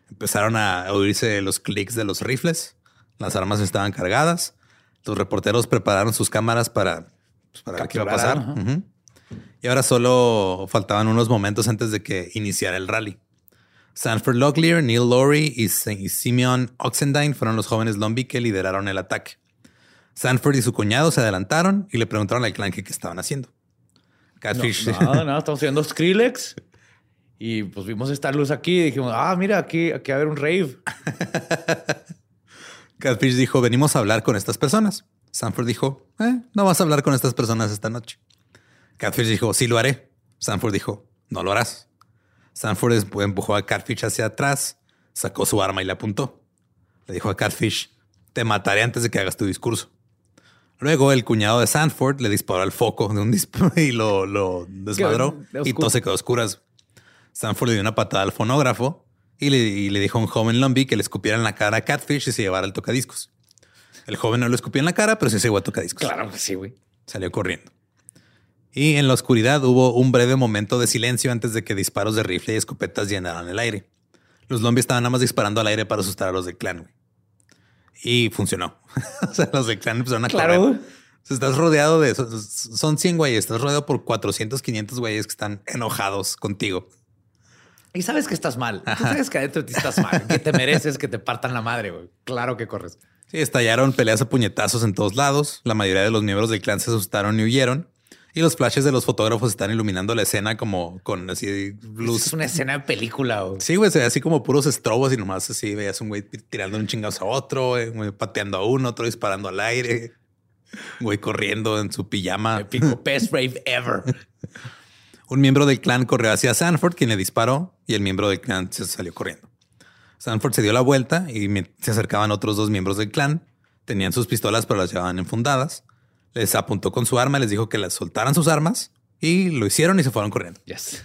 [SPEAKER 1] Empezaron a oírse los clics de los rifles. Las armas estaban cargadas. Los reporteros prepararon sus cámaras para, pues, para ver qué iba a pasar. Y ahora solo faltaban unos momentos antes de que iniciara el rally. Sanford Locklear, Neil Laurie y, Simeon Oxendine fueron los jóvenes Lumbi que lideraron el ataque. Sanford y su cuñado se adelantaron y le preguntaron al clan qué estaban haciendo. Catfish.
[SPEAKER 3] No, no, estamos viendo Skrillex. Y pues vimos esta luz aquí y dijimos, ah, mira, aquí, aquí va a haber un rave.
[SPEAKER 1] Catfish dijo, venimos a hablar con estas personas. Sanford dijo, "Eh, no vas a hablar con estas personas esta noche. Catfish dijo, sí lo haré. Sanford dijo, no lo harás. Sanford empujó a Catfish hacia atrás, sacó su arma y le apuntó. Le dijo a Catfish, te mataré antes de que hagas tu discurso. Luego el cuñado de Sanford le disparó al foco de un disparo y lo, lo desmadró y todo se quedó a oscuras. Sanford le dio una patada al fonógrafo y le, y le dijo a un joven Lumby que le escupiera en la cara a Catfish y se llevara el tocadiscos. El joven no lo escupió en la cara, pero sí se llevó a tocadiscos.
[SPEAKER 3] Claro que sí, güey.
[SPEAKER 1] Salió corriendo. Y en la oscuridad hubo un breve momento de silencio antes de que disparos de rifle y escopetas llenaran el aire. Los zombies estaban nada más disparando al aire para asustar a los del clan. güey. Y funcionó. o sea, los clan empezaron a
[SPEAKER 3] Claro.
[SPEAKER 1] correr. O sea, estás rodeado de... Son son 100 güeyes. Estás rodeado por 400, 500 güeyes que están enojados contigo.
[SPEAKER 3] Y sabes que estás mal. Tú sabes que adentro de ti estás mal. Que te mereces que te partan la madre, güey. Claro que corres.
[SPEAKER 1] Sí, estallaron peleas a puñetazos en todos lados. La mayoría de los miembros del clan se asustaron y huyeron. Y los flashes de los fotógrafos están iluminando la escena como con así luz.
[SPEAKER 3] Es una escena de película. güey.
[SPEAKER 1] Sí, güey, se ve así como puros estrobos y nomás así veías un güey tirando un chingazo a otro, güey, güey, pateando a uno, otro disparando al aire, güey corriendo en su pijama.
[SPEAKER 3] Épico. Best rave ever.
[SPEAKER 1] Un miembro del clan corrió hacia Sanford, quien le disparó, y el miembro del clan se salió corriendo. Sanford se dio la vuelta y se acercaban otros dos miembros del clan. Tenían sus pistolas, pero las llevaban enfundadas. Les apuntó con su arma, les dijo que las soltaran sus armas y lo hicieron y se fueron corriendo.
[SPEAKER 3] Yes.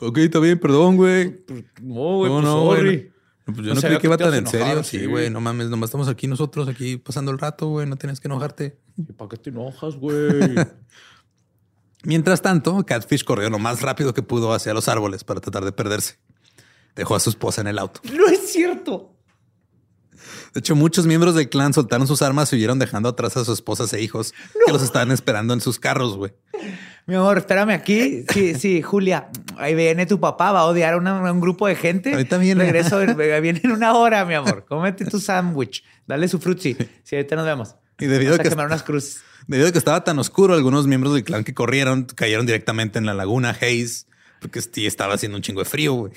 [SPEAKER 1] Ok, está bien, perdón, güey.
[SPEAKER 3] No, güey,
[SPEAKER 1] No,
[SPEAKER 3] pues
[SPEAKER 1] no,
[SPEAKER 3] sorry.
[SPEAKER 1] güey. No, pues yo
[SPEAKER 3] No
[SPEAKER 1] creí que iba tan en serio. Sí,
[SPEAKER 3] sí.
[SPEAKER 1] güey, no mames, nomás estamos aquí nosotros, aquí pasando el rato, güey. No tienes que enojarte.
[SPEAKER 3] ¿Y ¿Para qué te enojas, güey?
[SPEAKER 1] Mientras tanto, Catfish corrió lo más rápido que pudo hacia los árboles para tratar de perderse. Dejó a su esposa en el auto.
[SPEAKER 3] no es cierto.
[SPEAKER 1] De hecho, muchos miembros del clan soltaron sus armas y huyeron dejando atrás a sus esposas e hijos que los estaban esperando en sus carros, güey.
[SPEAKER 3] Mi amor, espérame aquí. Sí, sí, Julia. Ahí viene tu papá, va a odiar a, una- a un grupo de gente.
[SPEAKER 1] Ahorita viene.
[SPEAKER 3] Regreso, viene en una hora, mi amor. Cómete tu sándwich. Dale su frutzi. Sí, ahorita nos vemos.
[SPEAKER 1] Y debido
[SPEAKER 3] Vamos
[SPEAKER 1] a que-
[SPEAKER 3] quemar unas cruces.
[SPEAKER 1] Debido a que estaba tan oscuro, algunos miembros del clan que corrieron cayeron directamente en la laguna Hayes porque estaba haciendo un chingo de frío, güey.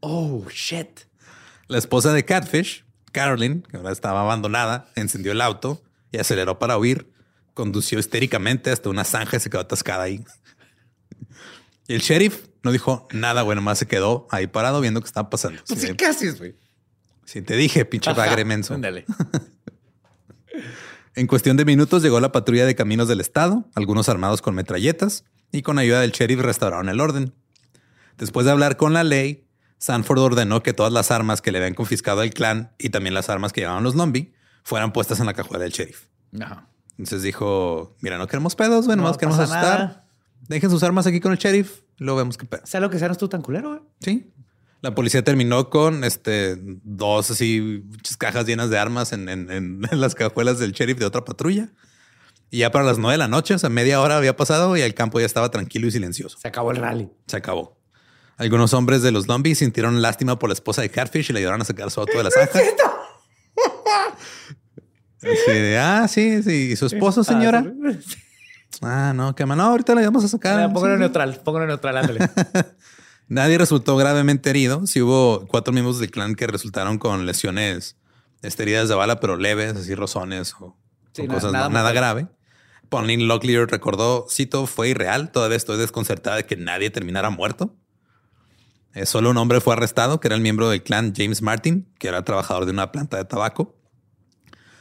[SPEAKER 3] Oh, shit.
[SPEAKER 1] La esposa de Catfish, Carolyn, que ahora estaba abandonada, encendió el auto y aceleró para huir. Condució histéricamente hasta una zanja y se quedó atascada ahí. Y el sheriff no dijo nada, güey, nomás se quedó ahí parado viendo qué estaba pasando.
[SPEAKER 3] Pues
[SPEAKER 1] Sí,
[SPEAKER 3] ¿qué haces, güey?
[SPEAKER 1] sí, te dije, pinche bagre menso.
[SPEAKER 3] Ándale.
[SPEAKER 1] En cuestión de minutos llegó la patrulla de caminos del estado, algunos armados con metralletas, y con ayuda del sheriff restauraron el orden. Después de hablar con la ley, Sanford ordenó que todas las armas que le habían confiscado al clan y también las armas que llevaban los Lombi fueran puestas en la cajuela del sheriff.
[SPEAKER 3] Ajá.
[SPEAKER 1] Entonces dijo, mira, no queremos pedos, güey, nomás
[SPEAKER 3] No
[SPEAKER 1] queremos asustar.
[SPEAKER 3] nada.
[SPEAKER 1] Dejen sus armas aquí con el sheriff, luego vemos qué pedo.
[SPEAKER 3] Sea lo que sea, no estuvo tan culero, güey.
[SPEAKER 1] Sí. La policía terminó con este dos así cajas llenas de armas en, en- en- en las cajuelas del sheriff de otra patrulla. Y ya para las nueve de la noche, o sea, media hora había pasado y el campo ya estaba tranquilo y silencioso.
[SPEAKER 3] Se acabó el rally.
[SPEAKER 1] Se acabó. Algunos hombres de los zombies sintieron lástima por la esposa de Catfish y le ayudaron a sacar su auto de la zanja. Así de, ah, sí, sí. ¿Y su esposo, señora? Ah, no, que no, ahorita le vamos a sacar.
[SPEAKER 3] Ah, póngalo
[SPEAKER 1] Sí,
[SPEAKER 3] neutral, póngalo neutral, ándale.
[SPEAKER 1] Nadie resultó gravemente herido. Sí hubo cuatro miembros del clan que resultaron con lesiones, este, heridas de bala, pero leves, así rozones o,
[SPEAKER 3] Sí,
[SPEAKER 1] o
[SPEAKER 3] na-
[SPEAKER 1] cosas
[SPEAKER 3] nada
[SPEAKER 1] nada grave. Pauline Locklear recordó, cito, fue irreal. Todavía estoy desconcertada de que nadie terminara muerto. Eh, solo un hombre fue arrestado, que era el miembro del clan James Martin, que era trabajador de una planta de tabaco.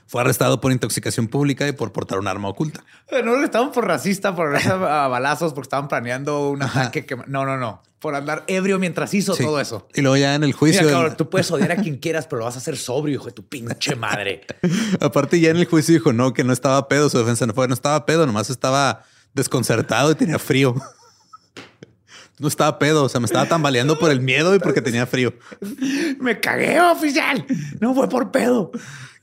[SPEAKER 1] Fue arrestado por intoxicación pública y por portar un arma oculta.
[SPEAKER 3] No lo estaban por racista, por a a balazos, porque estaban planeando un ataque que... No, no, no. Por andar ebrio mientras hizo
[SPEAKER 1] Sí.
[SPEAKER 3] todo eso.
[SPEAKER 1] Y luego ya en el juicio...
[SPEAKER 3] Mira,
[SPEAKER 1] el-
[SPEAKER 3] cabrón, tú puedes odiar a quien quieras, pero lo vas a hacer sobrio, hijo de tu pinche madre.
[SPEAKER 1] Aparte, ya en el juicio dijo no, que no estaba pedo. Su defensa no fue, no estaba pedo, nomás estaba desconcertado y tenía frío. No estaba pedo, o sea, me estaba tambaleando por el miedo y porque tenía frío.
[SPEAKER 3] Me cagué, oficial. No fue por pedo.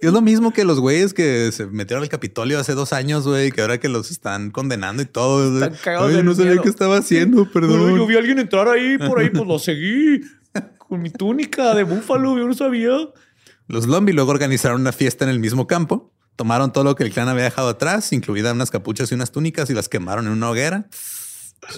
[SPEAKER 1] Y es lo mismo que los güeyes que se metieron al Capitolio hace dos años, güey, que ahora que los están condenando y todo.
[SPEAKER 3] Están cagados
[SPEAKER 1] Ay,
[SPEAKER 3] del
[SPEAKER 1] no sabía
[SPEAKER 3] miedo.
[SPEAKER 1] qué estaba haciendo, perdón.
[SPEAKER 3] Yo vi a alguien entrar ahí, por ahí, pues lo seguí. Con mi túnica de búfalo, yo no sabía.
[SPEAKER 1] Los Lombi luego organizaron una fiesta en el mismo campo. Tomaron todo lo que el clan había dejado atrás, incluidas unas capuchas y unas túnicas, y las quemaron en una hoguera.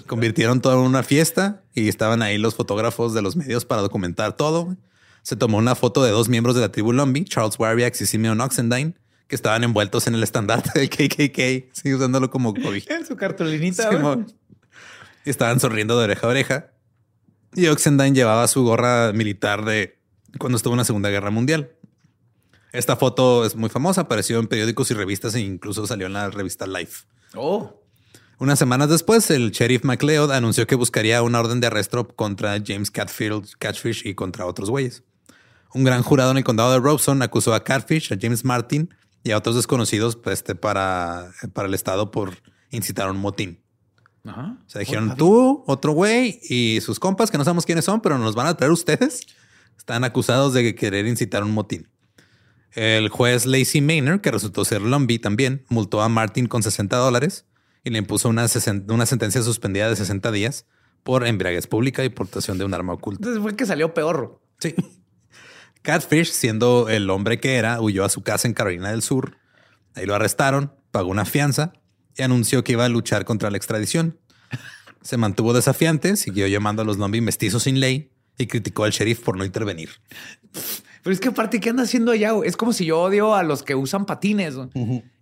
[SPEAKER 1] Convirtieron todo en una fiesta y estaban ahí los fotógrafos de los medios para documentar todo. Se tomó una foto de dos miembros de la tribu Lombi, Charles Warwick y Simeon Oxendine, que estaban envueltos en el estandarte del KKK, sí, usándolo como cobija.
[SPEAKER 3] En su cartulinita.
[SPEAKER 1] Y estaban sonriendo de oreja a oreja. Y Oxendine llevaba su gorra militar de cuando estuvo en la Segunda Guerra Mundial. Esta foto es muy famosa, apareció en periódicos y revistas e incluso salió en la revista Life.
[SPEAKER 3] Oh.
[SPEAKER 1] Unas semanas después, el sheriff McLeod anunció que buscaría una orden de arresto contra James Catfield, Catfish y contra otros güeyes. Un gran jurado en el condado de Robeson acusó a Catfish, a James Martin y a otros desconocidos pues, este, para, para el estado por incitar a un motín.
[SPEAKER 3] Ajá.
[SPEAKER 1] O sea, dijeron tú, otro güey y sus compas que no sabemos quiénes son, pero nos van a traer ustedes. Están acusados de querer incitar un motín. El juez Lacey Maynard, que resultó ser Lumby también, multó a Martin con 60 dólares y le impuso una, una sentencia suspendida de 60 días por embriaguez pública y portación de un arma oculta.
[SPEAKER 3] Entonces fue que salió peor.
[SPEAKER 1] Sí. Catfish, siendo el hombre que era, huyó a su casa en Carolina del Sur. Ahí lo arrestaron, pagó una fianza y anunció que iba a luchar contra la extradición. Se mantuvo desafiante, siguió llamando a los Lumbee mestizos sin ley y criticó al sheriff por no intervenir.
[SPEAKER 3] Pero es que aparte, ¿qué anda haciendo allá? güey? Es como si yo odio a los que usan patines ¿no?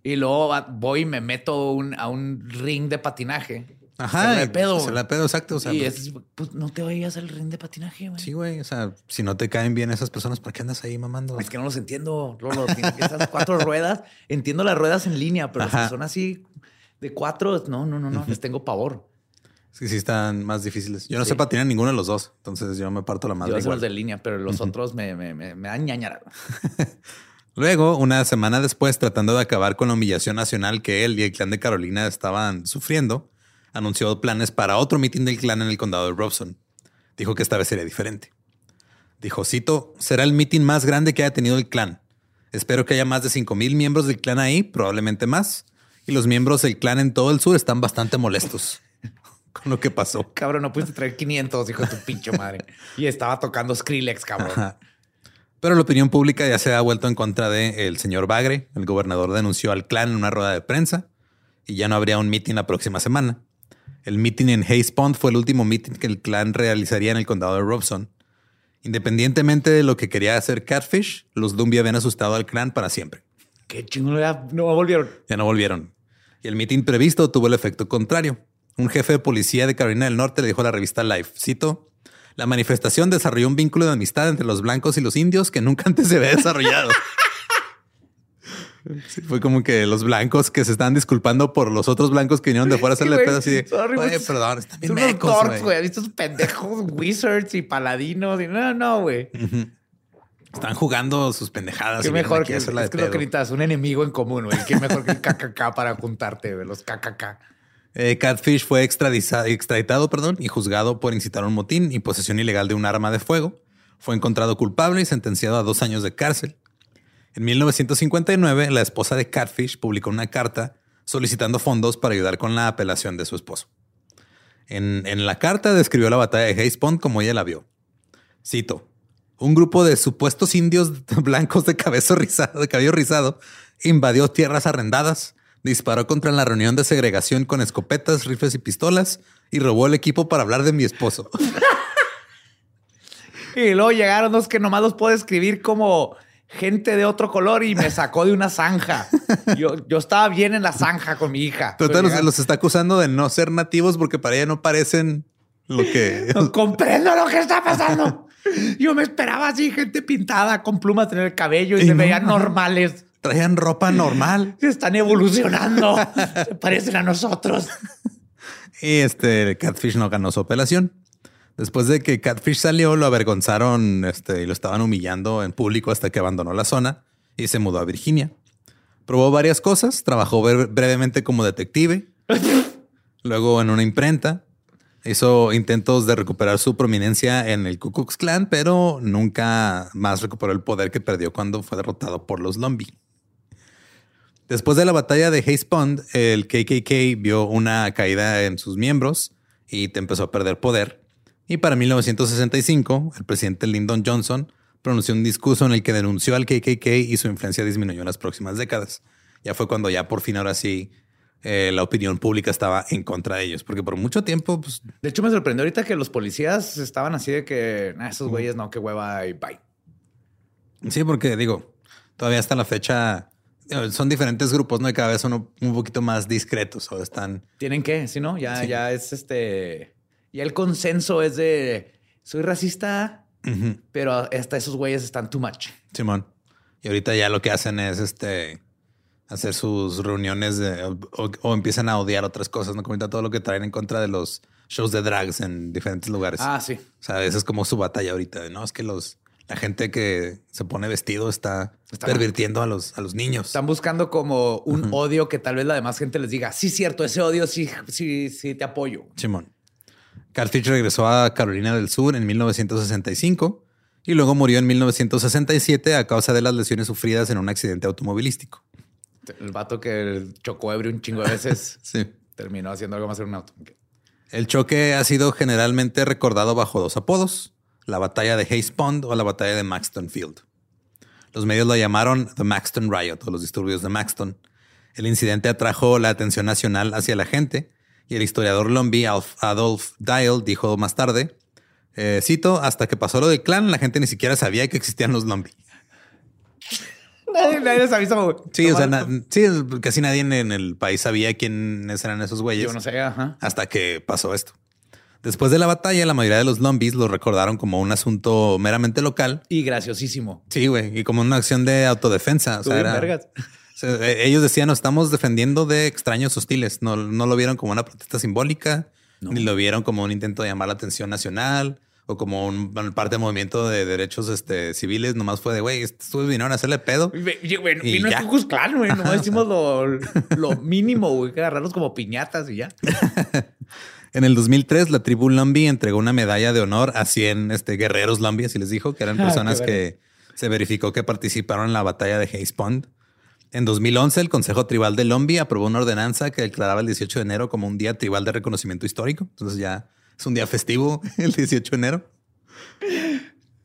[SPEAKER 3] y luego voy y me meto un- a un ring de patinaje.
[SPEAKER 1] Ajá.
[SPEAKER 3] Se la pedo.
[SPEAKER 1] Se la pedo, exacto. O sea,
[SPEAKER 3] y es, pues no te vayas al ring de patinaje, güey.
[SPEAKER 1] sí, güey. O sea, si no te caen bien esas personas, ¿para qué andas ahí mamando?
[SPEAKER 3] Es que no los entiendo, Lolo. Esas cuatro ruedas. Entiendo las ruedas en línea, pero
[SPEAKER 1] Ajá.
[SPEAKER 3] si son así de cuatro, no, no, no, no. Les tengo pavor.
[SPEAKER 1] Sí, sí, están más difíciles. Yo no
[SPEAKER 3] Sí.
[SPEAKER 1] sé patinar ninguno de los dos. Entonces yo me parto la
[SPEAKER 3] Yo
[SPEAKER 1] madre
[SPEAKER 3] hago
[SPEAKER 1] igual.
[SPEAKER 3] los de línea, pero los otros me, me, me, me dan ñañara.
[SPEAKER 1] Luego, una semana después, tratando de acabar con la humillación nacional que él y el clan de Carolina estaban sufriendo, anunció planes para otro mitin del clan en el condado de Robson. Dijo que esta vez sería diferente. Dijo, cito, será el mitin más grande que haya tenido el clan. Espero que haya más de 5 mil miembros del clan ahí, probablemente más. Y los miembros del clan en todo el sur están bastante molestos con lo que pasó.
[SPEAKER 3] Cabrón, no pudiste traer 500, hijo de tu pinche madre. Y estaba tocando Skrillex, cabrón.
[SPEAKER 1] Ajá. Pero la opinión pública ya se ha vuelto en contra de el señor Bagre. El gobernador denunció al clan en una rueda de prensa y ya no habría un mitin la próxima semana. El mitin en Hayes Pond fue el último mitin que el clan realizaría en el condado de Robson. Independientemente de lo que quería hacer Catfish, los Lumbee habían asustado al clan para siempre.
[SPEAKER 3] Qué chingón, ya no volvieron.
[SPEAKER 1] Ya no volvieron. Y el mitin previsto tuvo el efecto contrario. Un jefe de policía de Carolina del Norte le dijo a la revista Life, cito, la manifestación desarrolló un vínculo de amistad entre los blancos y los indios que nunca antes se había desarrollado. Sí, fue como que los blancos que se estaban disculpando por los otros blancos que vinieron de fuera a hacerle
[SPEAKER 3] güey.
[SPEAKER 1] pedo así de,
[SPEAKER 3] Sorry,
[SPEAKER 1] "Oye,
[SPEAKER 3] güey.
[SPEAKER 1] perdón, están bien
[SPEAKER 3] Son unos
[SPEAKER 1] mecos,
[SPEAKER 3] dorks,
[SPEAKER 1] güey".
[SPEAKER 3] güey. ¿Has visto esos pendejos wizards y paladinos? Y no, no, güey.
[SPEAKER 1] Están jugando sus pendejadas.
[SPEAKER 3] Qué
[SPEAKER 1] y
[SPEAKER 3] mejor que es que lo un enemigo en común, güey. Qué mejor que el KKK para juntarte, güey. Los KKK.
[SPEAKER 1] Eh, Catfish fue extraditado perdón, y juzgado por incitar un motín y posesión ilegal de un arma de fuego. Fue encontrado culpable y sentenciado a dos años de cárcel. En 1959, la esposa de Catfish publicó una carta solicitando fondos para ayudar con la apelación de su esposo. En, en la carta describió la batalla de Hayes Pond como ella la vio. Cito. Un grupo de supuestos indios blancos de, cabello rizado, de cabello rizado invadió tierras arrendadas, disparó contra la reunión de segregación con escopetas, rifles y pistolas y robó el equipo para hablar de mi esposo.
[SPEAKER 3] Y luego llegaron los que nomás los puedo escribir como gente de otro color y me sacó de una zanja. Yo, yo estaba bien en la zanja con mi hija.
[SPEAKER 1] Pero los, los está acusando de no ser nativos porque para ella no parecen lo que...
[SPEAKER 3] No comprendo lo que está pasando. Yo me esperaba así, gente pintada con plumas en el cabello y,
[SPEAKER 1] Y
[SPEAKER 3] se
[SPEAKER 1] no,
[SPEAKER 3] veían normales.
[SPEAKER 1] Traían ropa normal.
[SPEAKER 3] Se están evolucionando. se parecen a nosotros.
[SPEAKER 1] Y este Catfish no ganó su apelación. Después de que Catfish salió, lo avergonzaron este, y lo estaban humillando en público hasta que abandonó la zona y se mudó a Virginia. Probó varias cosas, trabajó bre- brevemente como detective, luego en una imprenta, hizo intentos de recuperar su prominencia en el Ku Klux Klan, pero nunca más recuperó el poder que perdió cuando fue derrotado por los Lumbee. Después de la batalla de Hayes Pond, el KKK vio una caída en sus miembros y te empezó a perder poder. Y para 1965, el presidente Lyndon Johnson pronunció un discurso en el que denunció al KKK y su influencia disminuyó en las próximas décadas. Ya fue cuando ya por fin ahora sí eh, la opinión pública estaba en contra de ellos, porque por mucho tiempo, pues
[SPEAKER 3] De hecho, me sorprendió ahorita que los policías estaban así de que "Nah, esos güeyes no, qué hueva y bye.
[SPEAKER 1] sí, porque digo, todavía hasta la fecha son diferentes grupos, ¿no? Y cada vez son un- poquito más discretos o están
[SPEAKER 3] Tienen que, si no, ya,
[SPEAKER 1] Sí.
[SPEAKER 3] ya es este. Ya el consenso es de soy racista, pero hasta esos güeyes están too much.
[SPEAKER 1] Simón. Y ahorita ya lo que hacen es este hacer sus reuniones de- o, o empiezan a odiar otras cosas, no comenta todo lo que traen en contra de los shows de drags en diferentes lugares.
[SPEAKER 3] Ah, sí.
[SPEAKER 1] O sea, esa es como su batalla ahorita, no es que los la gente que se pone vestido está,
[SPEAKER 3] Está
[SPEAKER 1] pervirtiendo a los a los niños.
[SPEAKER 3] Están buscando como un odio que tal vez la demás gente les diga, sí, cierto, ese odio sí, sí, sí te apoyo.
[SPEAKER 1] Simón. Cartridge regresó a Carolina del Sur en 1965 y luego murió en 1967 a causa de las lesiones sufridas en un accidente automovilístico.
[SPEAKER 3] El vato que chocó ebrio un chingo de veces
[SPEAKER 1] Sí.
[SPEAKER 3] terminó haciendo algo más en un auto.
[SPEAKER 1] El choque ha sido generalmente recordado bajo dos apodos, la batalla de Hayes Pond o la batalla de Maxton Field. Los medios lo llamaron The Maxton Riot o los disturbios de Maxton. El incidente atrajo la atención nacional hacia la gente y el historiador Lombi Adolf Dial dijo más tarde, eh, cito, hasta que pasó lo del clan, la gente ni siquiera sabía que existían los Lombi.
[SPEAKER 3] Nadie, nadie les avisó.
[SPEAKER 1] Sí, o sea, na- sí, casi nadie en el país sabía quiénes eran esos güeyes
[SPEAKER 3] Yo no sé, ajá.
[SPEAKER 1] hasta que pasó esto. Después de la batalla, la mayoría de los Lombis lo recordaron como un asunto meramente local.
[SPEAKER 3] Y graciosísimo.
[SPEAKER 1] Sí, güey, y como una acción de autodefensa. O sea, era-
[SPEAKER 3] vergas.
[SPEAKER 1] o sea, eh, ellos decían, nos estamos defendiendo de extraños hostiles. No, no lo vieron como una protesta simbólica, ni lo vieron como un intento de llamar la atención nacional o como un parte del movimiento de derechos este, civiles. Nomás fue de, güey, estos vinieron a hacerle pedo.
[SPEAKER 3] Y, Bueno,
[SPEAKER 1] Y
[SPEAKER 3] vino
[SPEAKER 1] ya.
[SPEAKER 3] el güey. No decimos lo, lo mínimo, güey. Que agarrarlos como piñatas y ya.
[SPEAKER 1] En el 2003, la tribu Lumbee entregó una medalla de honor a 100 este, guerreros Lumbee, así les dijo, que eran personas que se verificó que participaron en la batalla de Hayes Pond. En 2011, el Consejo Tribal de Lumbee aprobó una ordenanza que declaraba el 18 de enero como un día tribal de reconocimiento histórico. Entonces ya es un día festivo el 18 de enero.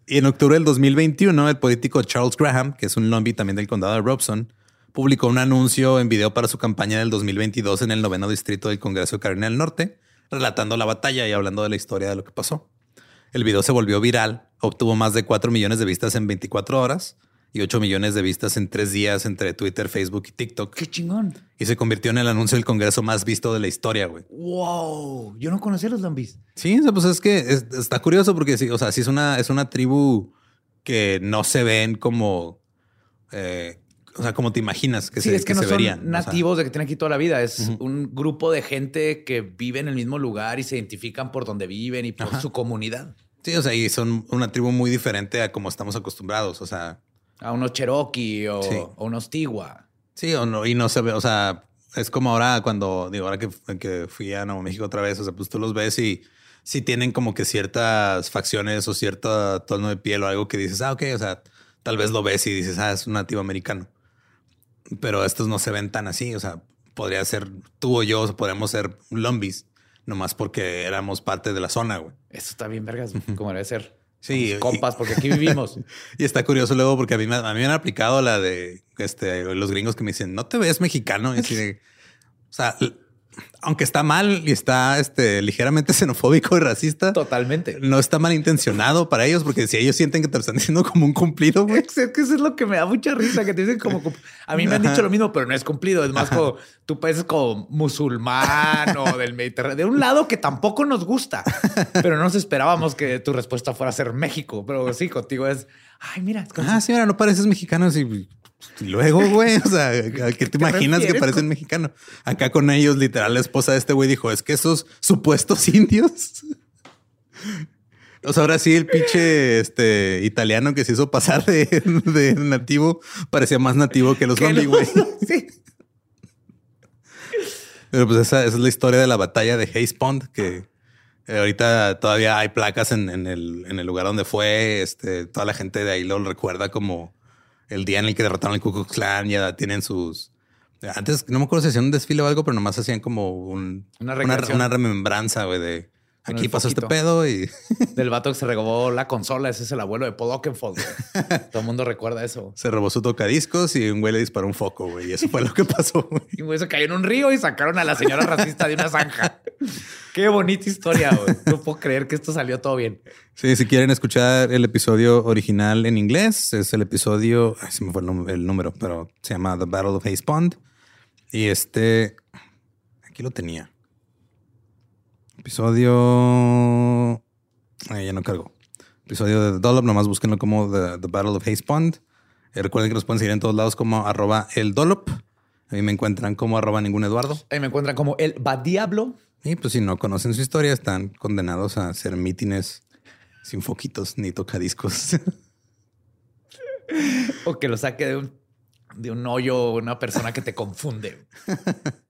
[SPEAKER 1] Y en octubre del 2021, el político Charles Graham, que es un Lumbee también del condado de Robson, publicó un anuncio en video para su campaña del 2022 en el noveno distrito del Congreso de Carolina del Norte, relatando la batalla y hablando de la historia de lo que pasó. El video se volvió viral, obtuvo más de 4 millones de vistas en 24 horas y 8 millones de vistas en tres días entre Twitter, Facebook y TikTok.
[SPEAKER 3] Qué chingón.
[SPEAKER 1] Y se convirtió en el anuncio del Congreso más visto de la historia, güey.
[SPEAKER 3] Wow. Yo no conocía a los zombies.
[SPEAKER 1] Sí, pues es que es- está curioso porque sí, o sea, sí es una, es una tribu que no se ven como, eh, o sea, como te imaginas que
[SPEAKER 3] Sí,
[SPEAKER 1] se,
[SPEAKER 3] es que, no
[SPEAKER 1] se
[SPEAKER 3] son
[SPEAKER 1] verían. o sea.
[SPEAKER 3] nativos de que tienen aquí toda la vida. Es un grupo de gente que vive en el mismo lugar y se identifican por donde viven y por
[SPEAKER 1] Ajá.
[SPEAKER 3] su comunidad.
[SPEAKER 1] Sí, o sea, y son una tribu muy diferente a como estamos acostumbrados. O sea,
[SPEAKER 3] A unos Cherokee o,
[SPEAKER 1] Sí.
[SPEAKER 3] o unos Tiwa.
[SPEAKER 1] sí o no, y no se ve, o sea, es como ahora cuando, digo, ahora que, que fui a Nuevo México otra vez, o sea, pues tú los ves y sí tienen como que ciertas facciones o cierto tono de piel o algo que dices, ah, ok, o sea, tal vez lo ves y dices, ah, es un nativo americano. Pero estos no se ven tan así, o sea, podría ser tú o yo, podríamos ser lumbis, nomás porque éramos parte de la zona, güey.
[SPEAKER 3] Eso está bien, vergas, como debe ser.
[SPEAKER 1] Sí,
[SPEAKER 3] compas, porque aquí vivimos.
[SPEAKER 1] Y está curioso luego porque a mí, me- a mí me han aplicado la de este, los gringos que me dicen, no te ves mexicano. Y así de, o sea, aunque está mal y está este, ligeramente xenofóbico y racista,
[SPEAKER 3] Totalmente.
[SPEAKER 1] no está malintencionado para ellos porque si ellos sienten que te lo están diciendo como un cumplido, güey.
[SPEAKER 3] Es que eso es lo que me da mucha risa, que te dicen como... A mí me han dicho lo mismo, pero no es cumplido. Es más como, tú pareces como musulmán o del Mediterráneo. De un lado que tampoco nos gusta, pero no nos esperábamos que tu respuesta fuera a ser México. Pero sí, contigo es, ay, mira. es
[SPEAKER 1] Ah, sí, no pareces mexicano. Sí. Luego, güey, o sea, ¿a qué te imaginas que parecen
[SPEAKER 3] con-
[SPEAKER 1] mexicano? Acá con ellos, literal, la esposa de este güey dijo, es que esos supuestos indios. O sea, ahora sí, el pinche este, italiano que se hizo pasar de, de nativo parecía más nativo que los zombies, güey.
[SPEAKER 3] Sí.
[SPEAKER 1] Pero pues esa, esa es la historia de la batalla de Hayes Pond, que eh, ahorita todavía hay placas en, en el, en el lugar donde fue. Este, toda la gente de ahí lo recuerda como el día en el que derrotaron al Ku Klux Klan. Ya tienen sus. Antes no me acuerdo si hacían un desfile o algo, pero nomás hacían como un-
[SPEAKER 3] Una
[SPEAKER 1] una, una remembranza güey, de aquí pasó este pedo y
[SPEAKER 3] Del vato que se regobó la consola. Ese es el abuelo de Paul Oakenfold. Todo el mundo recuerda eso.
[SPEAKER 1] se robó su tocadiscos y un güey le disparó un foco. Güey, y eso fue lo que pasó. güey.
[SPEAKER 3] Y güey, se cayó en un río y sacaron a la señora racista de una zanja. Qué bonita historia, güey. No puedo creer que esto salió todo bien.
[SPEAKER 1] Sí, si quieren escuchar el episodio original en inglés, es el episodio, ay, se me fue el, el número, pero se llama The Battle of Hayes Pond. Y este, aquí lo tenía. Episodio, ay, ya no cargo. Episodio de Dollop, nomás búsquenlo como The, The Battle of Hayes Pond. Eh, recuerden que nos pueden seguir en todos lados como arroba el Dollop. A mí me encuentran como arroba ningún Eduardo.
[SPEAKER 3] Ahí me encuentran como el Badiablo.
[SPEAKER 1] Y pues si no conocen su historia, están condenados a hacer mítines sin foquitos ni tocadiscos.
[SPEAKER 3] O que lo saque de un, de un hoyo una persona que te confunde.